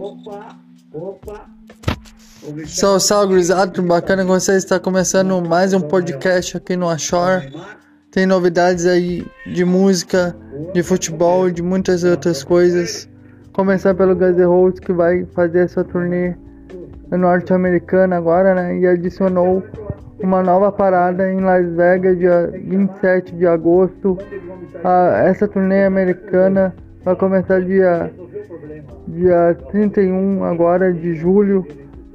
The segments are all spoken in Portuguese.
Opa, opa. Salve, salve, gurizada, tudo bacana com vocês? Está começando mais um podcast aqui no Ashore. Tem novidades aí de música, de futebol e de muitas outras coisas. Começar pelo Guns N' que vai fazer essa turnê norte-americana agora, né? E adicionou uma nova parada em Las Vegas, dia 27 de agosto. Ah, essa turnê americana vai começar dia, dia 31 agora de julho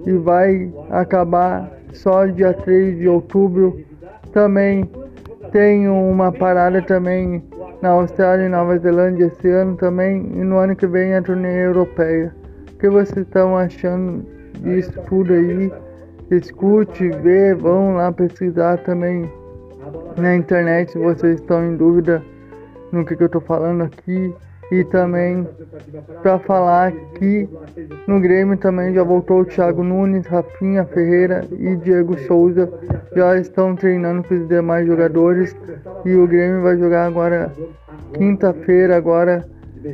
e vai acabar só dia 3 de outubro. Também tem uma parada também na Austrália e Nova Zelândia esse ano também e no ano que vem a turnê europeia. O que vocês estão achando disso tudo aí? Escute, vê, vão lá pesquisar também na internet se vocês estão em dúvida no que, que eu estou falando aqui. E também para falar que no Grêmio também já voltou o Thiago Nunes, Rafinha Ferreira e Diego Souza. Já estão treinando com os demais jogadores. E o Grêmio vai jogar agora quinta-feira, agora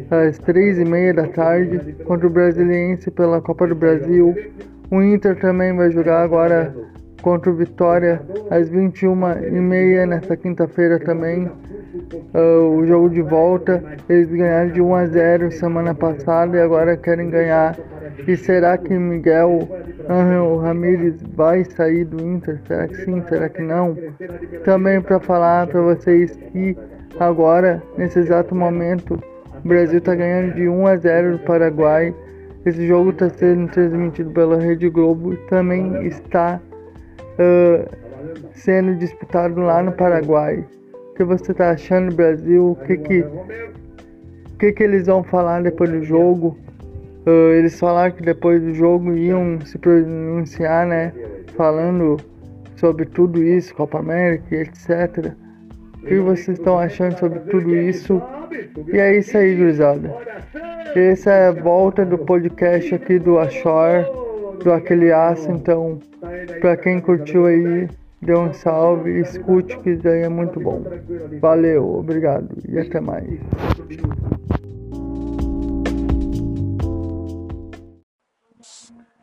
às três e meia da tarde, contra o Brasiliense pela Copa do Brasil. O Inter também vai jogar agora contra o Vitória às 21h30 nessa quinta-feira também. Uh, o jogo de volta, eles ganharam de 1 a 0 semana passada e agora querem ganhar. E será que Miguel Angel Ramírez vai sair do Inter? Será que sim? Será que não? Também para falar para vocês que agora, nesse exato momento, o Brasil está ganhando de 1 a 0 do Paraguai. Esse jogo está sendo transmitido pela Rede Globo e também está uh, sendo disputado lá no Paraguai. Que você está achando, Brasil? O que que, que que eles vão falar depois do jogo? Uh, eles falaram que depois do jogo iam se pronunciar, né? Falando sobre tudo isso, Copa América, etc. O que vocês estão achando sobre tudo isso? E é isso aí, gurizada. Essa é a volta do podcast aqui do Ashore, do Aquele Aço. Então, pra quem curtiu aí, dê um salve, escute que isso daí é muito bom. Valeu, obrigado e até mais.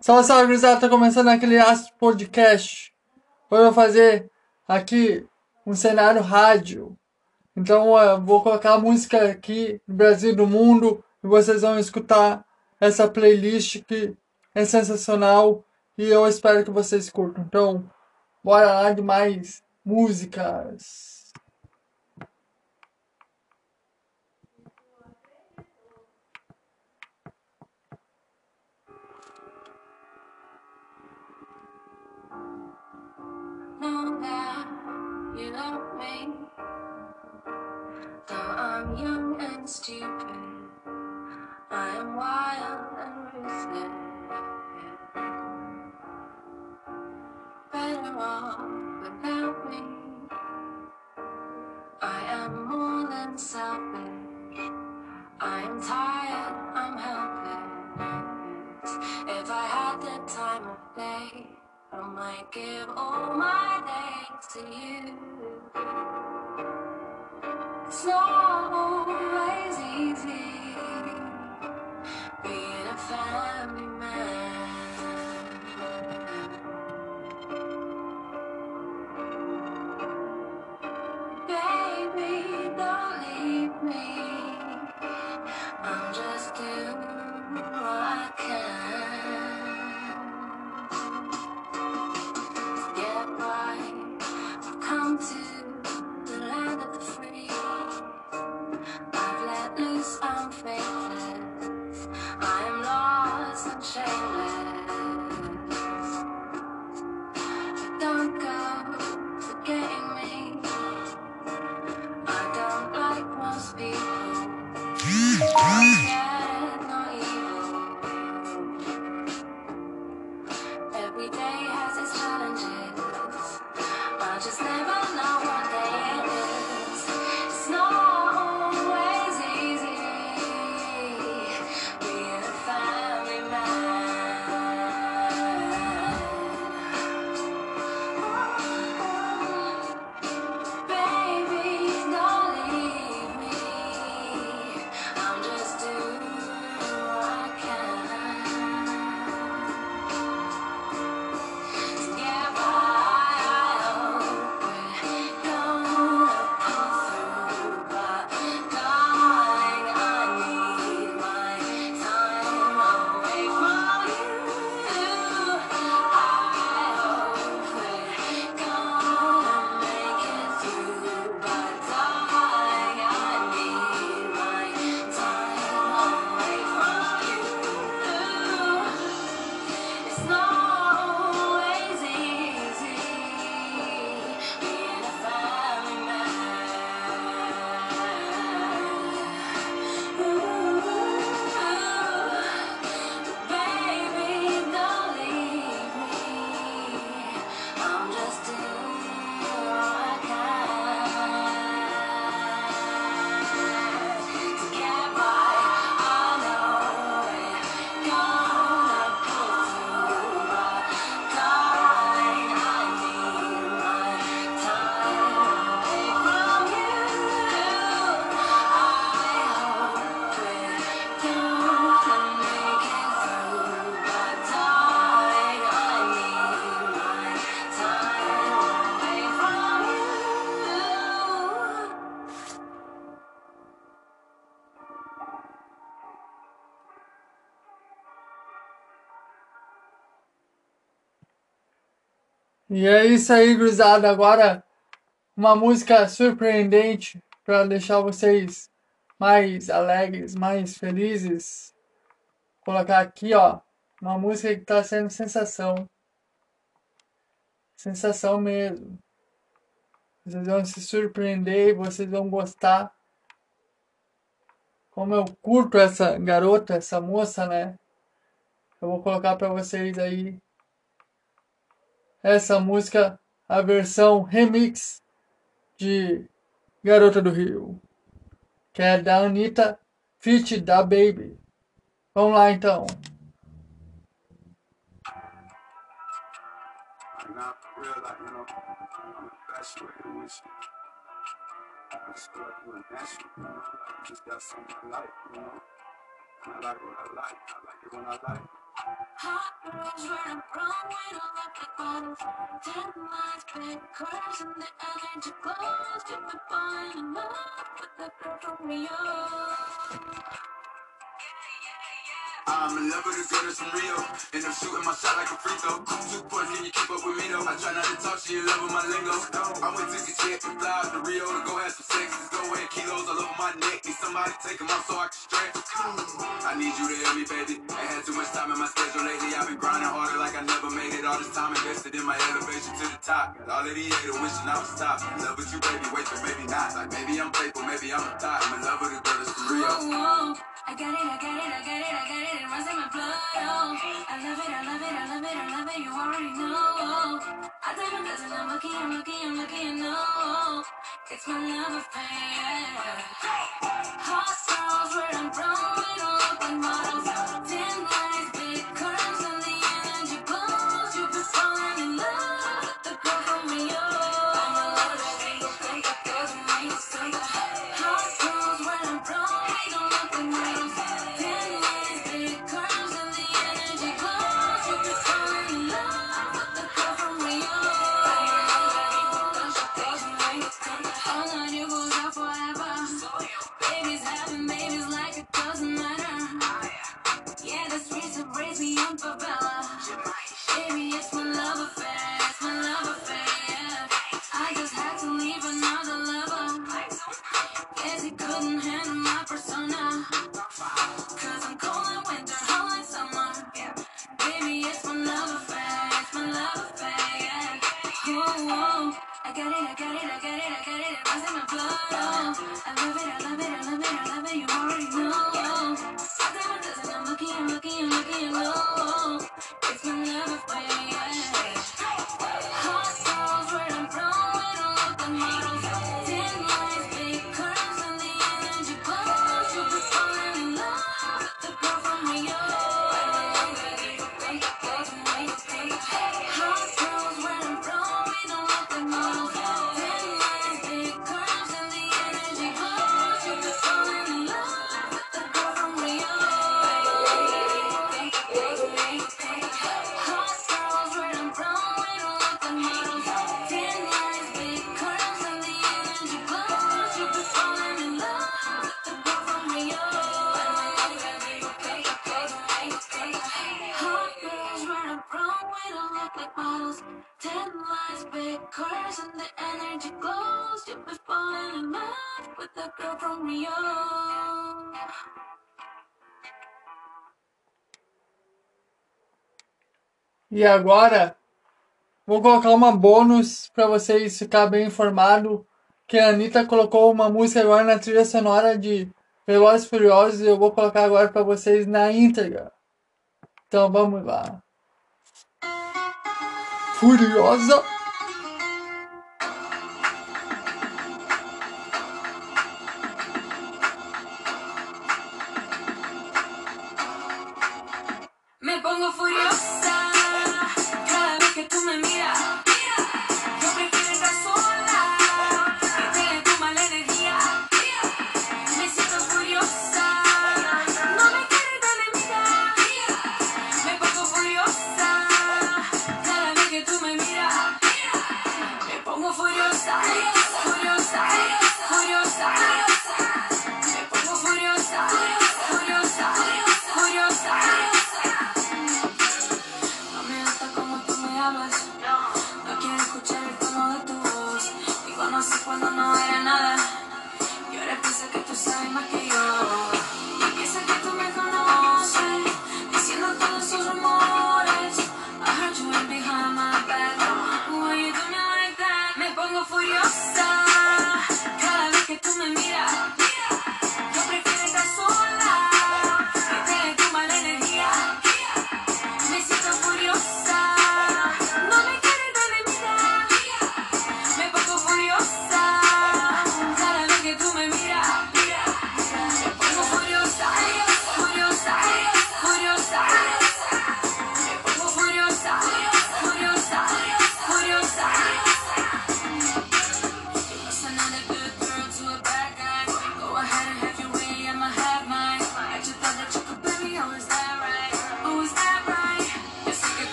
Salve, salve, gurizada. Tá começando aquele Aço Podcast. Hoje eu vou fazer aqui um cenário rádio. Então eu vou colocar a música aqui do Brasil e do mundo e vocês vão escutar essa playlist que é sensacional e eu espero que vocês curtam. Então, bora lá de mais músicas. stupid, I am wild and ruthless. Better off without me. I am more than selfish. I am tired, I'm helpless. If I had the time of day, I might give all my days to you. E é isso aí, gurizada. Agora, uma música surpreendente para deixar vocês mais alegres, mais felizes. Vou colocar aqui, ó, uma música que tá sendo sensação. Sensação mesmo. Vocês vão se surpreender vocês vão gostar. Como eu curto essa garota, essa moça, né? Eu vou colocar para vocês aí essa música, a versão remix de Garota do Rio, que é da Anitta Fit da Baby. Vamos lá então. I like what I like, I like it when I like Hot running wrong when I look at bottom. Ten lines, big curves, and the energy glows. Keep me falling in love with the Romeo. I'm in love with a girl that's from Rio. And I'm shooting my shot like a free throw. Two points, can you keep up with me though? I try not to talk, she in love with my lingo. I went to get jet and fly out to Rio to go have some sex. Let's go ahead, kilos all over my neck. Need somebody take them off so I can stretch. I need you to help me, baby. I had too much time in my schedule lately. I've been grinding harder like I never made it. All this time invested in my elevation to the top. Got all of these haters wishing I was top. In love with you, baby. Wait, but maybe not. Like maybe I'm faithful, maybe I'm a thought. I'm in love with a girl that's from Rio. I got it, I got it, I got it, I got it. It runs in my blood. Oh, I love it, I love it, I love it, I love it. You already know. I tell them doesn't I'm lucky, I'm lucky, I'm lucky, you know. It's my love affair. Hot girls brown, we don't look like models. E agora, vou colocar uma bônus para vocês ficar bem informado que a Anitta colocou uma música agora na trilha sonora de Velozes Furiosos e eu vou colocar agora para vocês na íntegra. Então vamos lá. Furiosa. Me pongo furiosa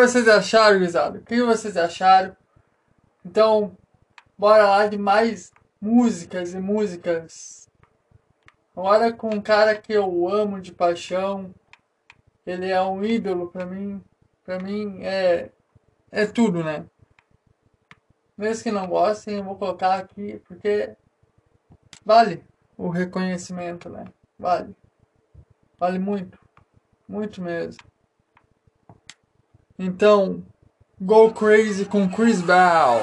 vocês acharam, gurizada? O que vocês acharam? Então, bora lá de mais músicas e músicas. Agora com um cara que eu amo de paixão. Ele é um ídolo para mim. Para mim é é tudo, né? Mesmo que não gostem, eu vou colocar aqui porque vale o reconhecimento, né? Vale. Vale muito. Muito mesmo. Então, go crazy com Chris Bell.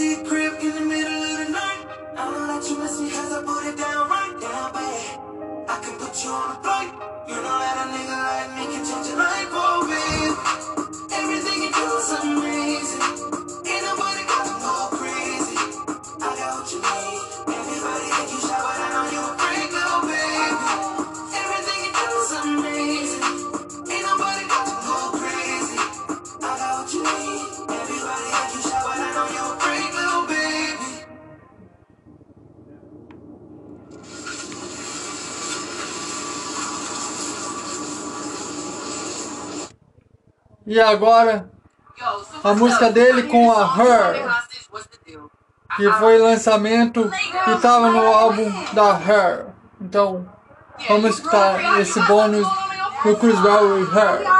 deep E agora, A música dele com a Her. que foi lançamento que tava no álbum da Her. Então, vamos escutar esse bônus do Chris Brown e Her.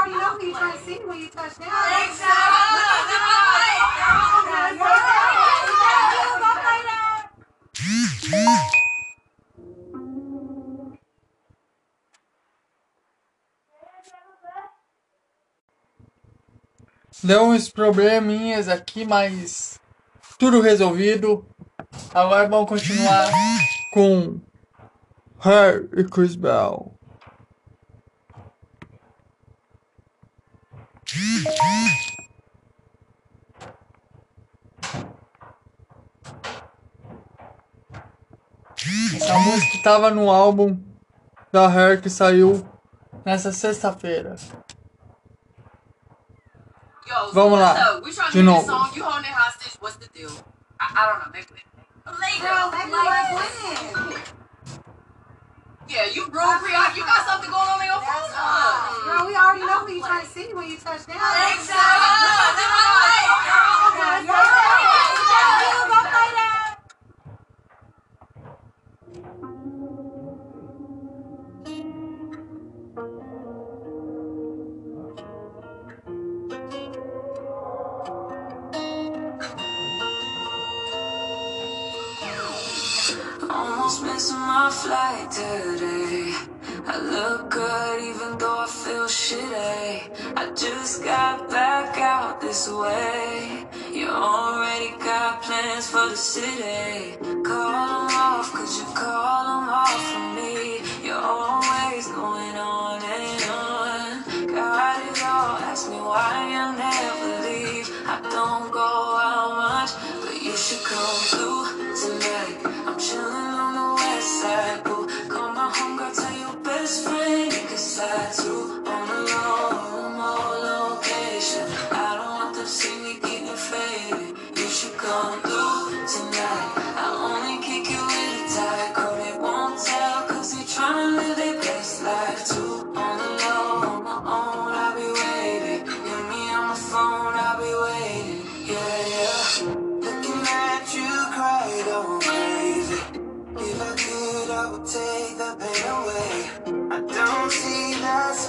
Deu uns probleminhas aqui, mas tudo resolvido. Agora vamos continuar com Her e Chris Brown. Essa música estava no álbum da Her que saiu nessa sexta-feira. Yo, so Vamos what's lá. up? We trying to De hear novo. this song, you holding it hostage, what's the deal? I, I don't know, make it. Girl, make me like. Yeah, you rude, Priya. You got something going on in your phone. Girl, we already know who you trying to see when you touch down. Almost flight today. I look good even though I feel shitty. I just got back out this way. You already got plans for the city. Call them off, cause you call them off for me. You're always going on and on. Got it all, ask me why I never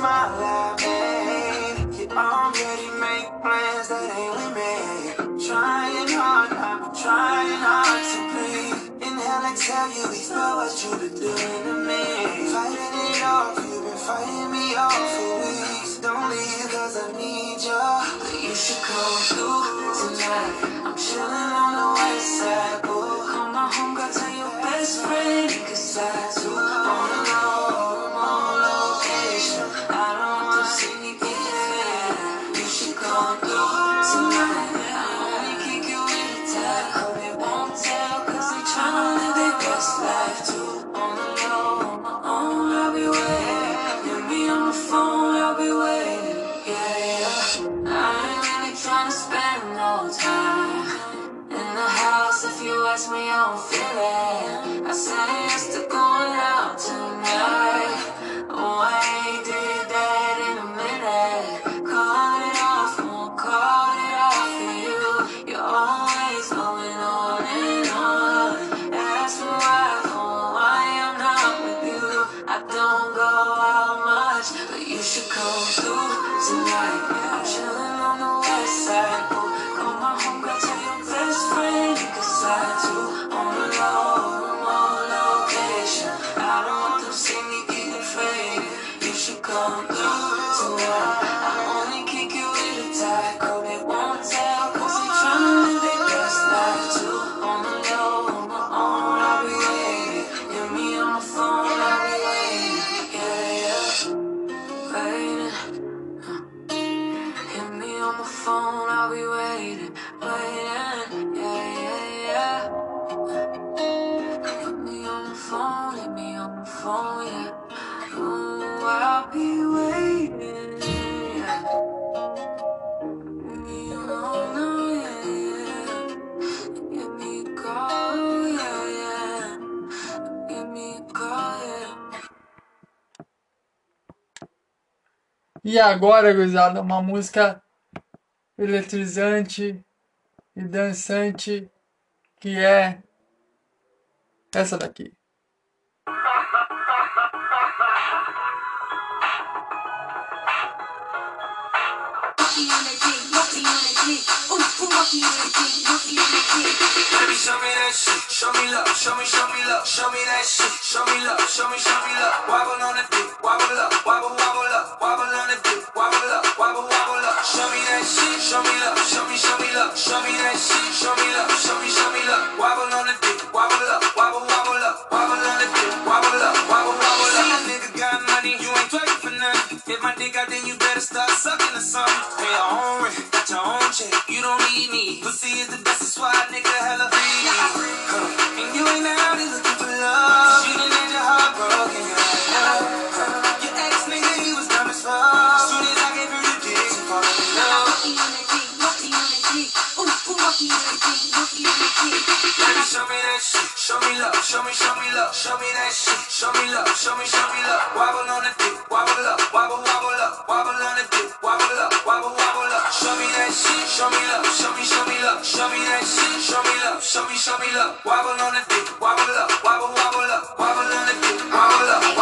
I. You already make plans that ain't with me. Trying hard, I'm trying hard to breathe. Inhale, exhale, you expel what you've been doing to me. Fighting it off, you've been fighting me off for weeks. Don't leave, cause I need you. But you should come through tonight. I'm chilling on the west side, boo. Call my homegirl, tell your best friend you can slide through on low, back to E agora, gurizada, uma música eletrizante e dançante que é essa daqui. Baby, show me that shit. Show me love. Show me, show me love. Show me that shit. Show me love. Show me, show me love. Wobble on the. Wobble up. Wobble, wobble up. Wobble on the dick. Wobble up. Wobble, wobble up. Show me that shit. Show me love. Show me, show me love. Show me that shit. Show me love. Show me, show me love. Wobble on the dick. Wobble up. Wobble, wobble up. Wobble on the dick. Wobble up. Wobble, wobble up. See a nigga got money. You ain't twerking for nothing. If my dick out, then you better start sucking or something. Pay your own rent. Got your own check. You don't need me. Pussy is the best. That's why a nigga hella free. Huh. And you ain't out here looking for love. You done had your heart broken. Had. Huh. Soon as I gave her the dick, she fall in love. Baby, show me that shit. Show me love. Show me, show me love. Show me that shit. Show me love. Show me, show me love. Wobble on the dick. Wobble up. Wobble, wobble up. Wobble on the dick. Wobble up. Wobble, wobble up. Show me that shit. Show me love. Show me, show me love. Show me that shit. Show me love. Show me, show me love. Wobble on the. Wobble up. Wobble, wobble up. Wobble on the. Wobble up.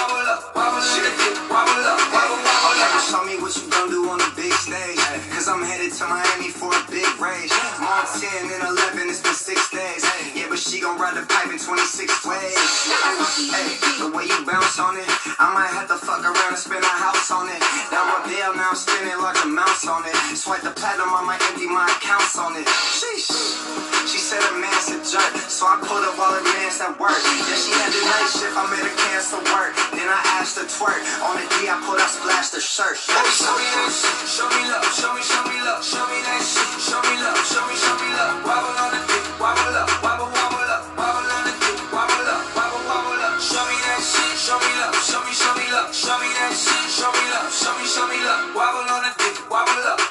pipe in 26 ways. Hey, the way you bounce on it, I might have to fuck around and spend a house on it. Now my bill, now I'm spending large amounts on it. Swipe the platinum, I might empty my accounts on it. Sheesh. She said a man's a jerk, so I pulled up all the mans that work. Yeah, she had the night shift, I made her cancel work. Then I asked her twerk. On the D, I pulled out, splashed the shirt. Baby, show me that shit. Show me love. Show me, show me love. Show me that shit. Show me love. Show me, show me love. Wobble on the dick. Wobble up. Wobble. Wobble Show me love. Show me, show me love. Show me that shit. Show me love. Show me, show me love. Wobble on the dick. Wobble up.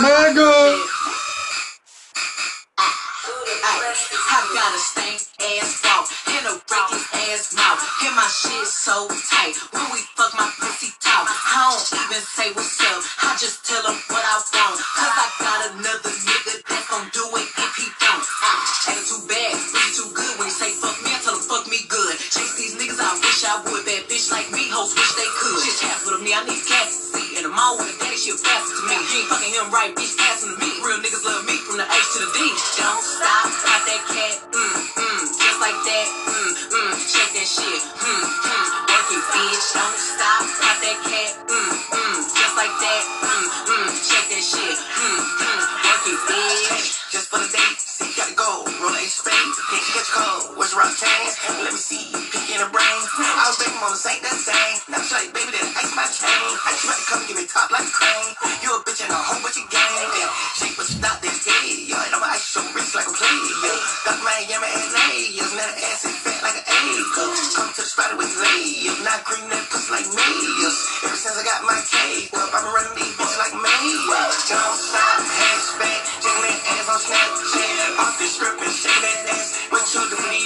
Mego! I got a stank ass walk and a breaking ass mouth. And my shit so tight. When we fuck my pussy talk, I don't even say what's up. I just tell him what I want. Cause I got another nigga do it Ain't too bad, really too good. When he say fuck me, I tell him fuck me good. Chase these niggas, I wish I would. Bad bitch like me, hoes wish they could. Shit happen to me, I need gas to see. And the mall with a daddy, she a bastard to me. He ain't fucking him right, bitch, passing to me. Real niggas love me from the H to the D. Don't stop, pop that cat, mm, mm, just like that, mm, mm, shake that shit, mm, mm, work it, bitch. Don't stop, pop that cat, mm, mm, just like that, mm, mm, shake that shit, mm, mm, work it, bitch. Just for the date, see, you gotta go. Roll eight spades, Can't get your cold. rock Roxanne? Let me see, pink in the brain. I was baby mama, ain't the same. Now shawty, baby, that ice my chain. I just about to come give me top like a crane. You a bitch and a whole bunch of game. Then shake what you thought they did. Yo, and I'ma ice your wrist like a play. Yo, Dr. Miami, LA. Yo, now the ass is fat like an egg. Come to the spot with lay. Yo, not green, that pussy like me. Yo, ever since I got my cake up, I've been running these bitches like me. Yo, don't stop, ass fat, jiggling ass on Snapchat discrepancy. That's what you need.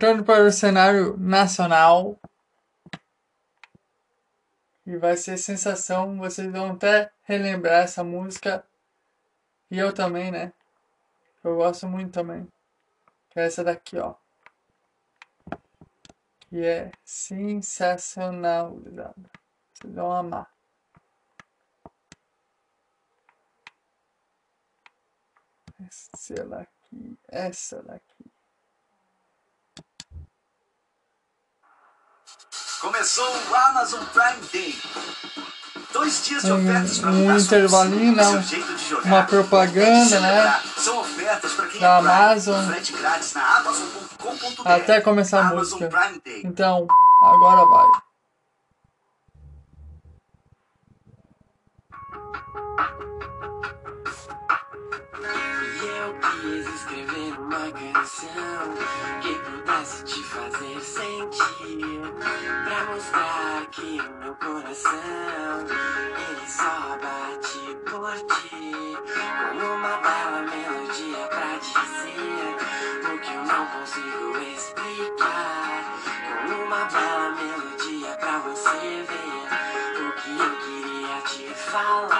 Voltando para o cenário nacional, e vai ser sensação, vocês vão até relembrar essa música, e eu também, né? Eu gosto muito também, que é essa daqui, ó. Que é sensacional, vocês vão amar. Essa daqui, essa daqui. Começou o Amazon Prime Day. Dois dias de hum, ofertas um, para um intervalinho, não. Jogar, uma propaganda, é né? São ofertas para quem da é Amazon. frete grátis na amazon.com.br. Até começar a Amazon música. Então, agora vai. uma canção que pudesse te fazer sentir. Pra mostrar que o meu coração ele só bate por ti. Com uma bela melodia pra dizer o que eu não consigo explicar. Com uma bela melodia pra você ver o que eu queria te falar.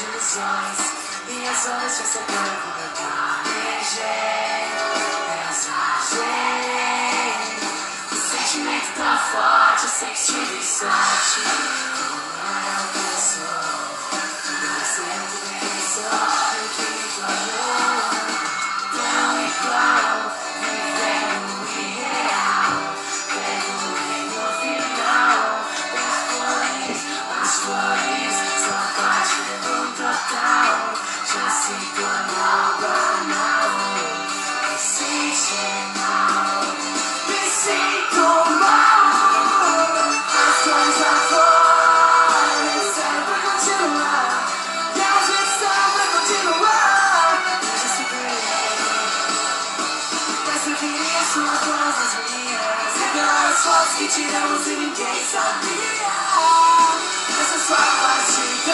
ilusões Minhas horas vão separar com meu coragem O sentimento tão forte, eu sei que tive sorte Não era o que eu sou Você é o que eu sou, o que me tornou Tão igual que tiramos e ninguém sabia. Essas papas de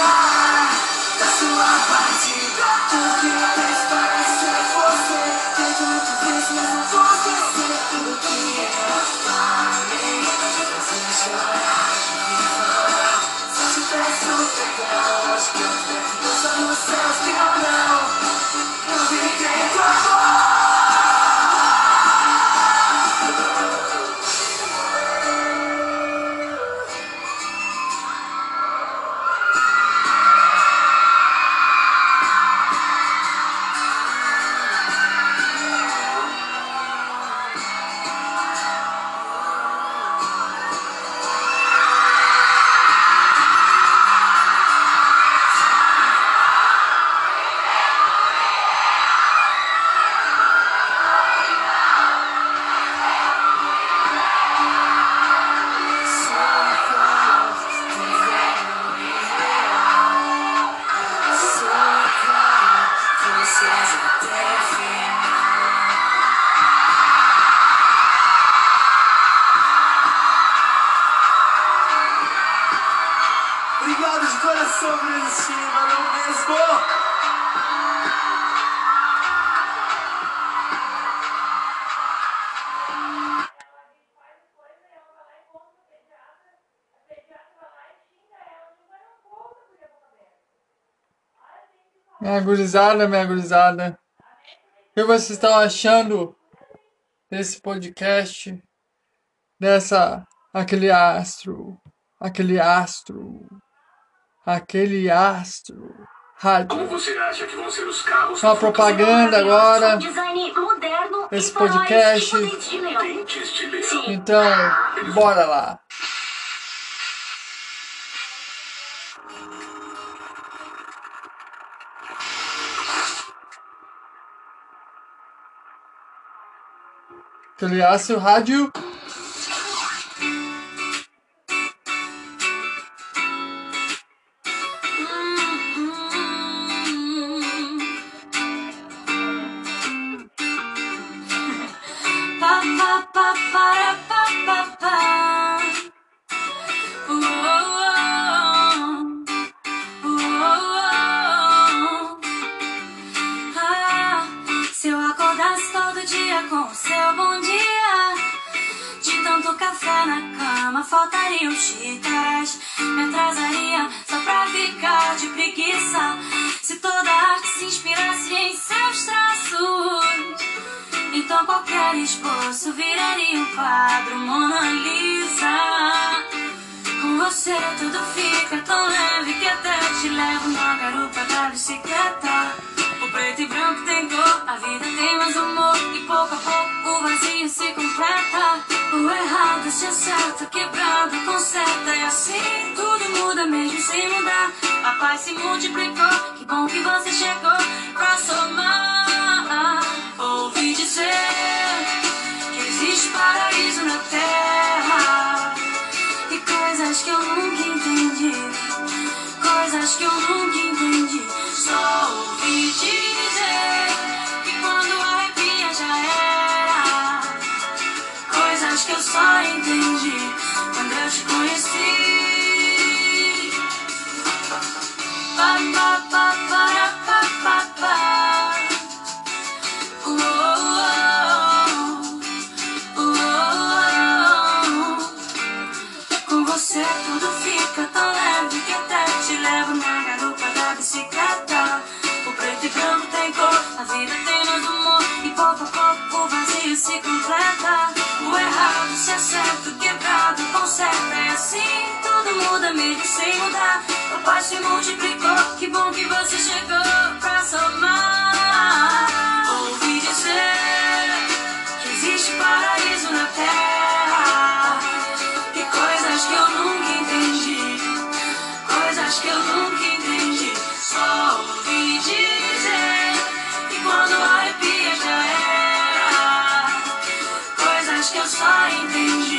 gurizada, minha gurizada. O que vocês estão achando desse podcast? Dessa. Aquele astro. Aquele astro. Aquele astro. Rádio. Como você acha que vão ser os carros? Uma propaganda agora. Esse podcast. Então, bora lá. que o rádio. Na cama, faltariam xícaras. Me atrasaria só pra ficar de preguiça. Se toda arte se inspirasse em seus traços, então qualquer esboço viraria um quadro Mona Lisa. Com você tudo fica tão leve que até te levo na garupa da bicicleta. Preto e branco tem cor, a vida tem mais humor. E pouco a pouco o vazio se completa. O errado se acerta, quebrado conserta. E assim tudo muda mesmo sem mudar. A paz se multiplicou, que bom que você chegou pra somar. Ouvi dizer que existe paraíso na terra. E coisas que eu nunca entendi. Coisas que eu nunca entendi. Só ouvi dizer que quando arrepia já era. Coisas que eu só entendi quando eu te conheci. Pa, pa, pa, para, pa, pa, pa. Se completa. O errado se acerta, o quebrado conserta. E assim tudo muda mesmo sem mudar. A paz se multiplicou, que bom que você chegou pra somar. Ouvi dizer que existe paraíso na terra. E coisas que eu nunca entendi. Coisas que eu nunca Coisas que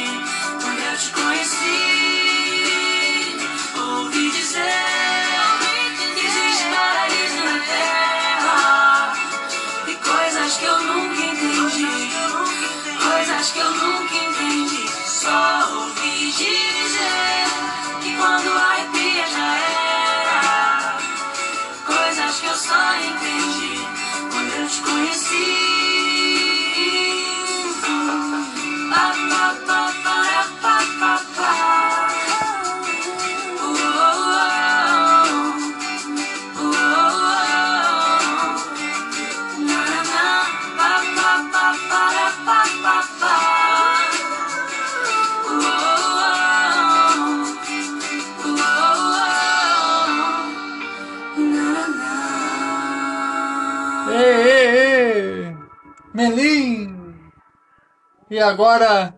agora,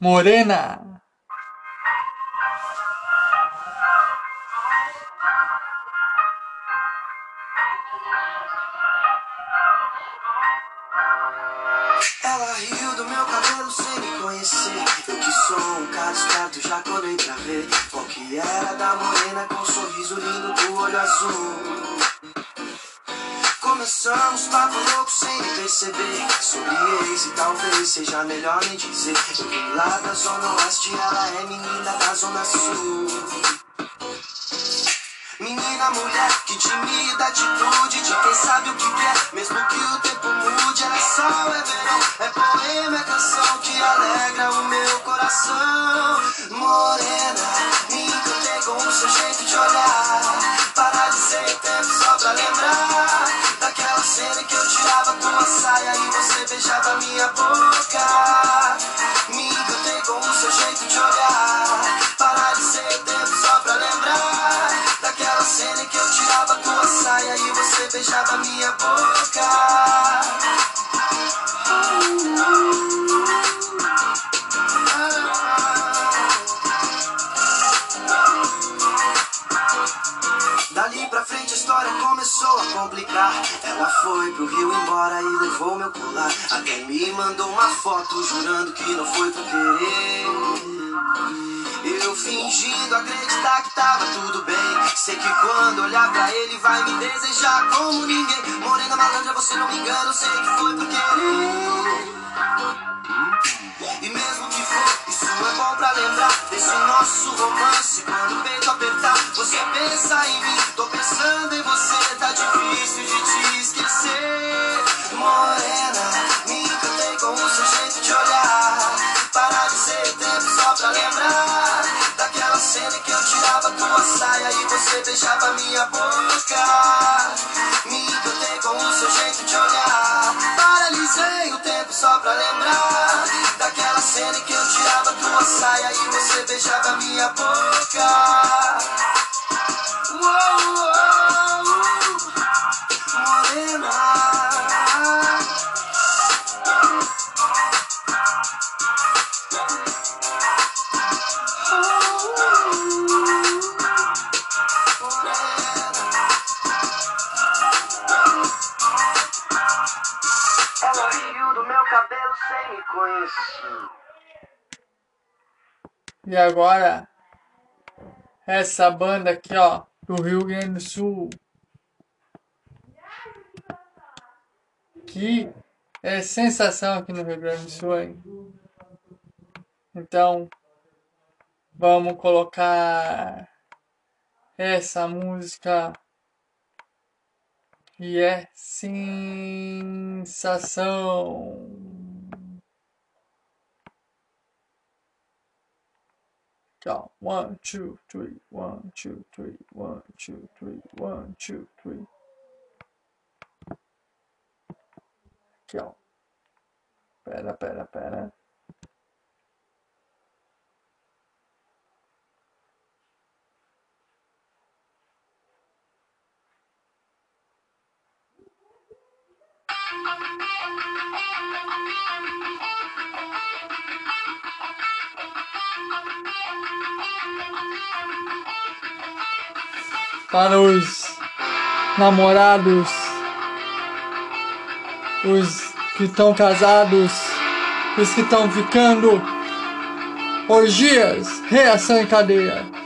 Morena! Ela riu do meu cabelo sem me conhecer. Eu que sou um cara esperto, já pra ver qual que era da morena com um sorriso lindo do olho azul. Começamos papo louco sem me perceber. Sobre ex e talvez seja melhor nem dizer. Lá da zona oeste, ela é menina da zona sul. Menina, mulher, que tímida atitude de quem sabe o que quer minha boca ele vai me desejar como ninguém. Morena malandra, você não me engana, sei que foi por querer. E mesmo que for, isso é bom pra lembrar desse nosso romance. Quando o peito apertar, você pensa em mim. Tô pensando em você, tá difícil de te esquecer. Morena, beijava minha boca. Me encantei com o seu jeito de olhar. Paralisei o tempo só pra lembrar daquela cena em que eu tirava tua saia e você beijava minha boca. Uou, uou, morena. E agora, essa banda aqui, ó, do Rio Grande do Sul. Que é sensação aqui no Rio Grande do Sul, hein? Então, vamos colocar essa música que é sensação. Ó. One, two, three, one, two, three, one, two, three, one, two, three. Aqui, ó. Pera, pera, pera. Para os namorados, os que estão casados, os que estão ficando, orgias, reação em cadeia.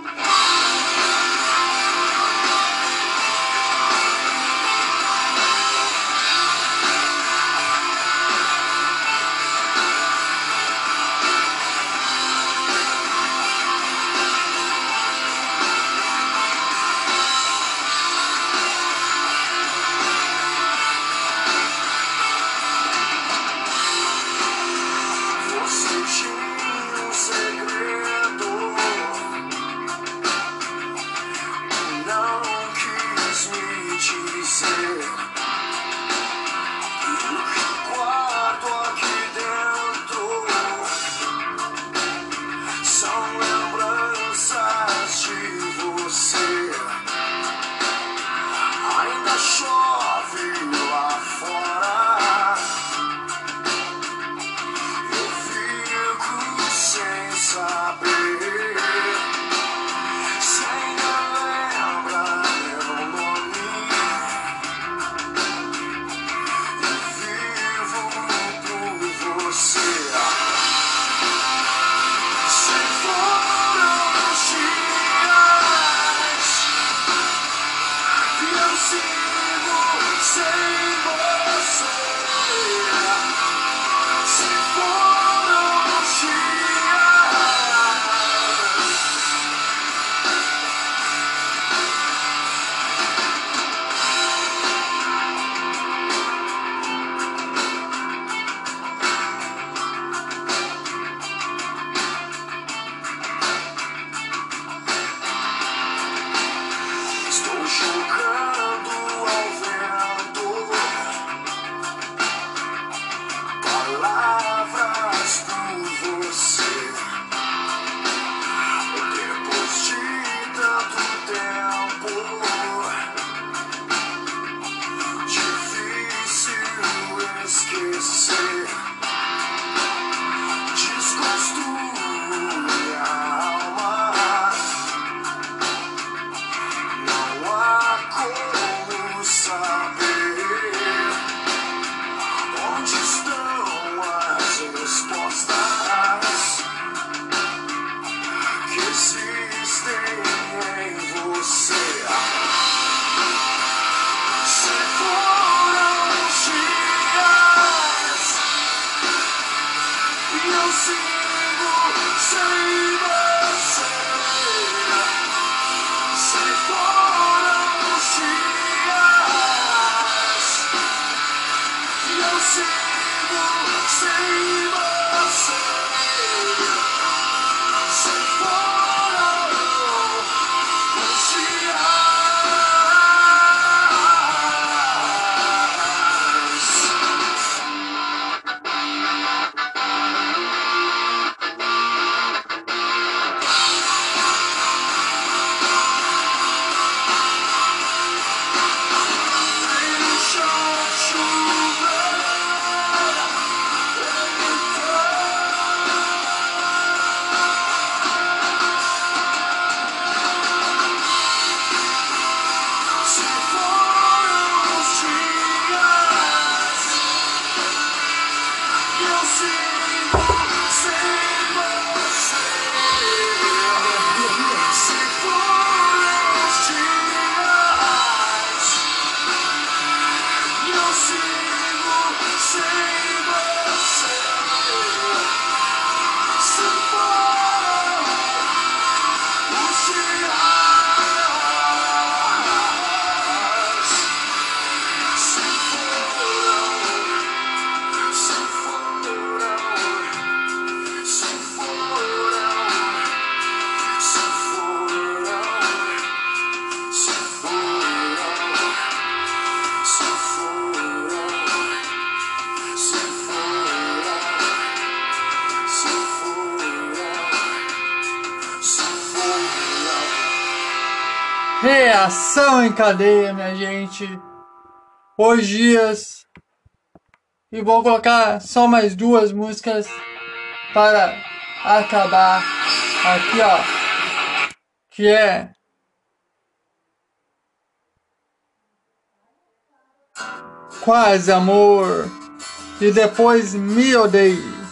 Cadeia, minha gente. Os dias. E vou colocar só mais duas músicas para acabar aqui, ó. Que é. Quase amor. E depois me odeie.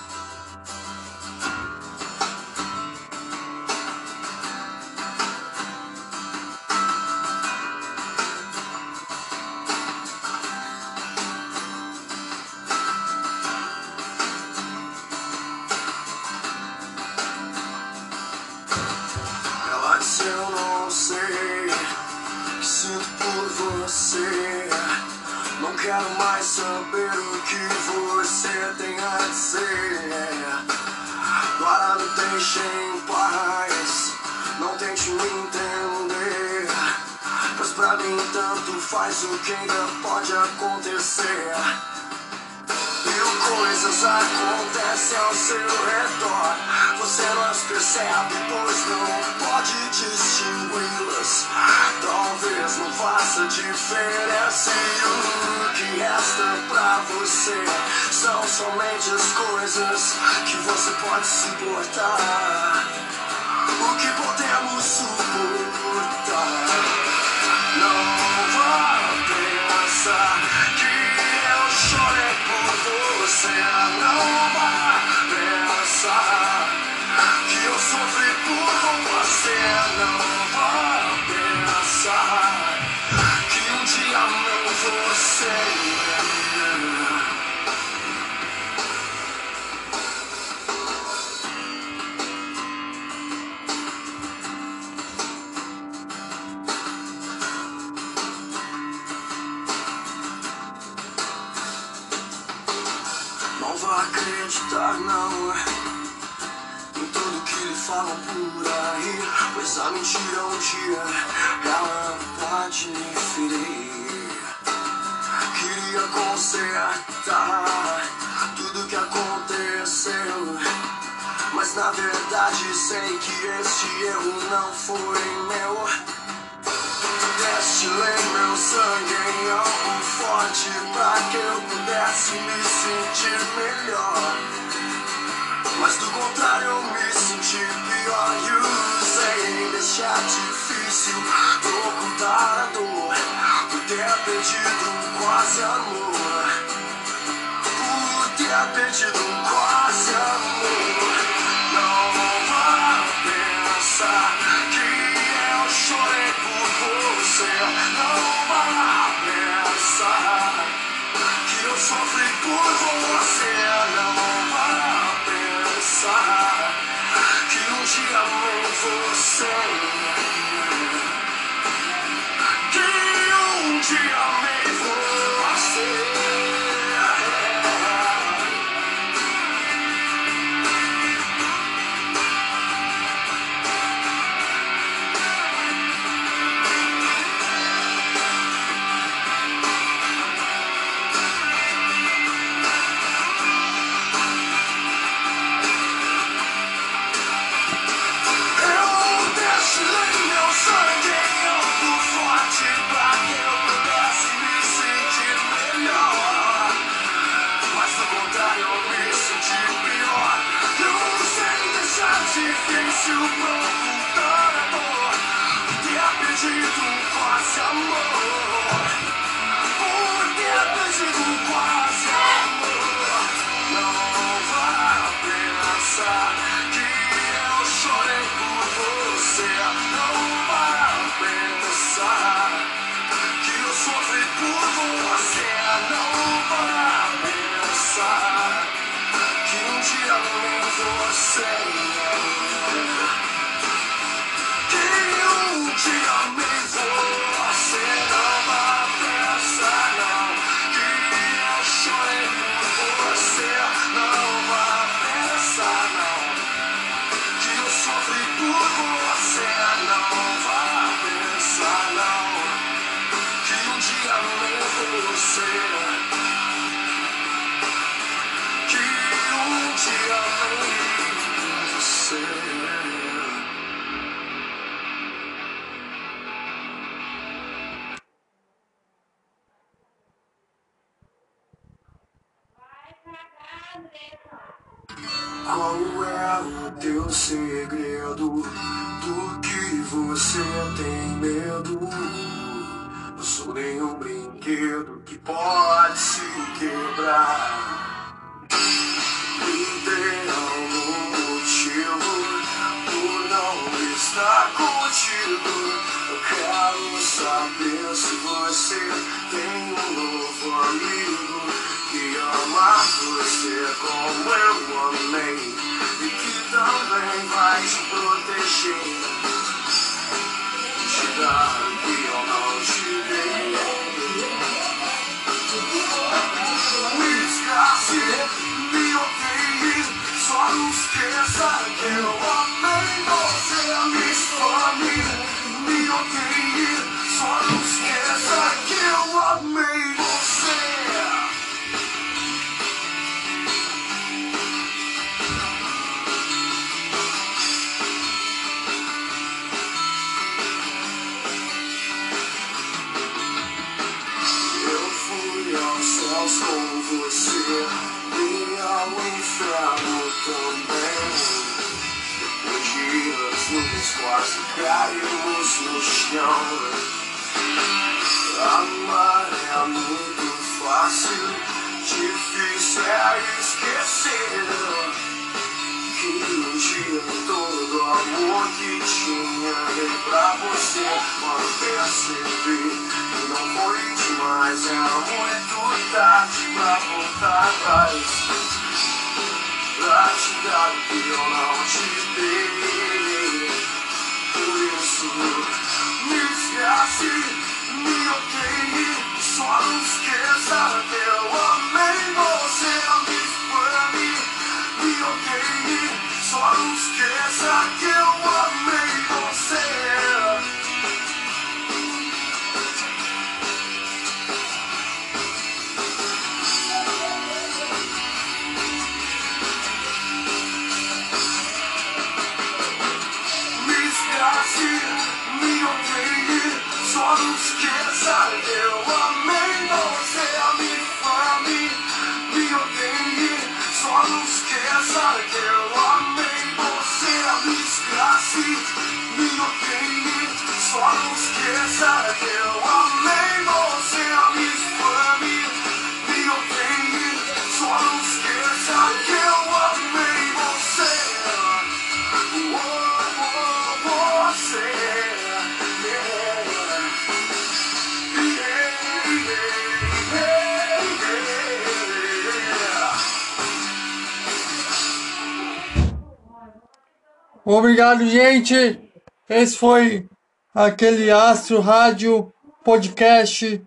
Faça diferença. E o que resta pra você são somente as coisas que você pode suportar. O que podemos suportar. Não vá pensar que eu chorei por você. Não vá pensar que eu sofri por você. Falam por aí Pois a mentira um dia Ela pode lhe ferir Queria consertar Tudo que aconteceu Mas na verdade sei que este erro não foi meu Destilei meu sangue em algo forte pra que eu pudesse me sentir melhor. Mas do contrário eu me senti pior e usei deste artifício pra ocultar a dor por ter perdido quase amor. Por ter perdido quase amor. Não vá pensar que eu chorei por você. Não vá pensar que eu sofri por você. Não pensar que um dia amei você. Que não foi demais Era muito tarde pra voltar atrás Pra te dar o que eu não te dei. Por isso me esquece, me odeie. Só não esqueça que eu amei você Me fame, me odeie. Só não esqueça que eu amei Obrigado, gente. Esse foi aquele Astro Rádio Podcast.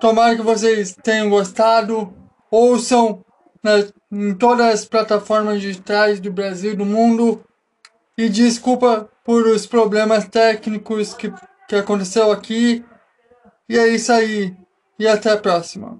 Tomara que vocês tenham gostado. Ouçam nas- em todas as plataformas digitais do Brasil e do mundo. E desculpa por os problemas técnicos que, que aconteceu aqui. E é isso aí. E até a próxima.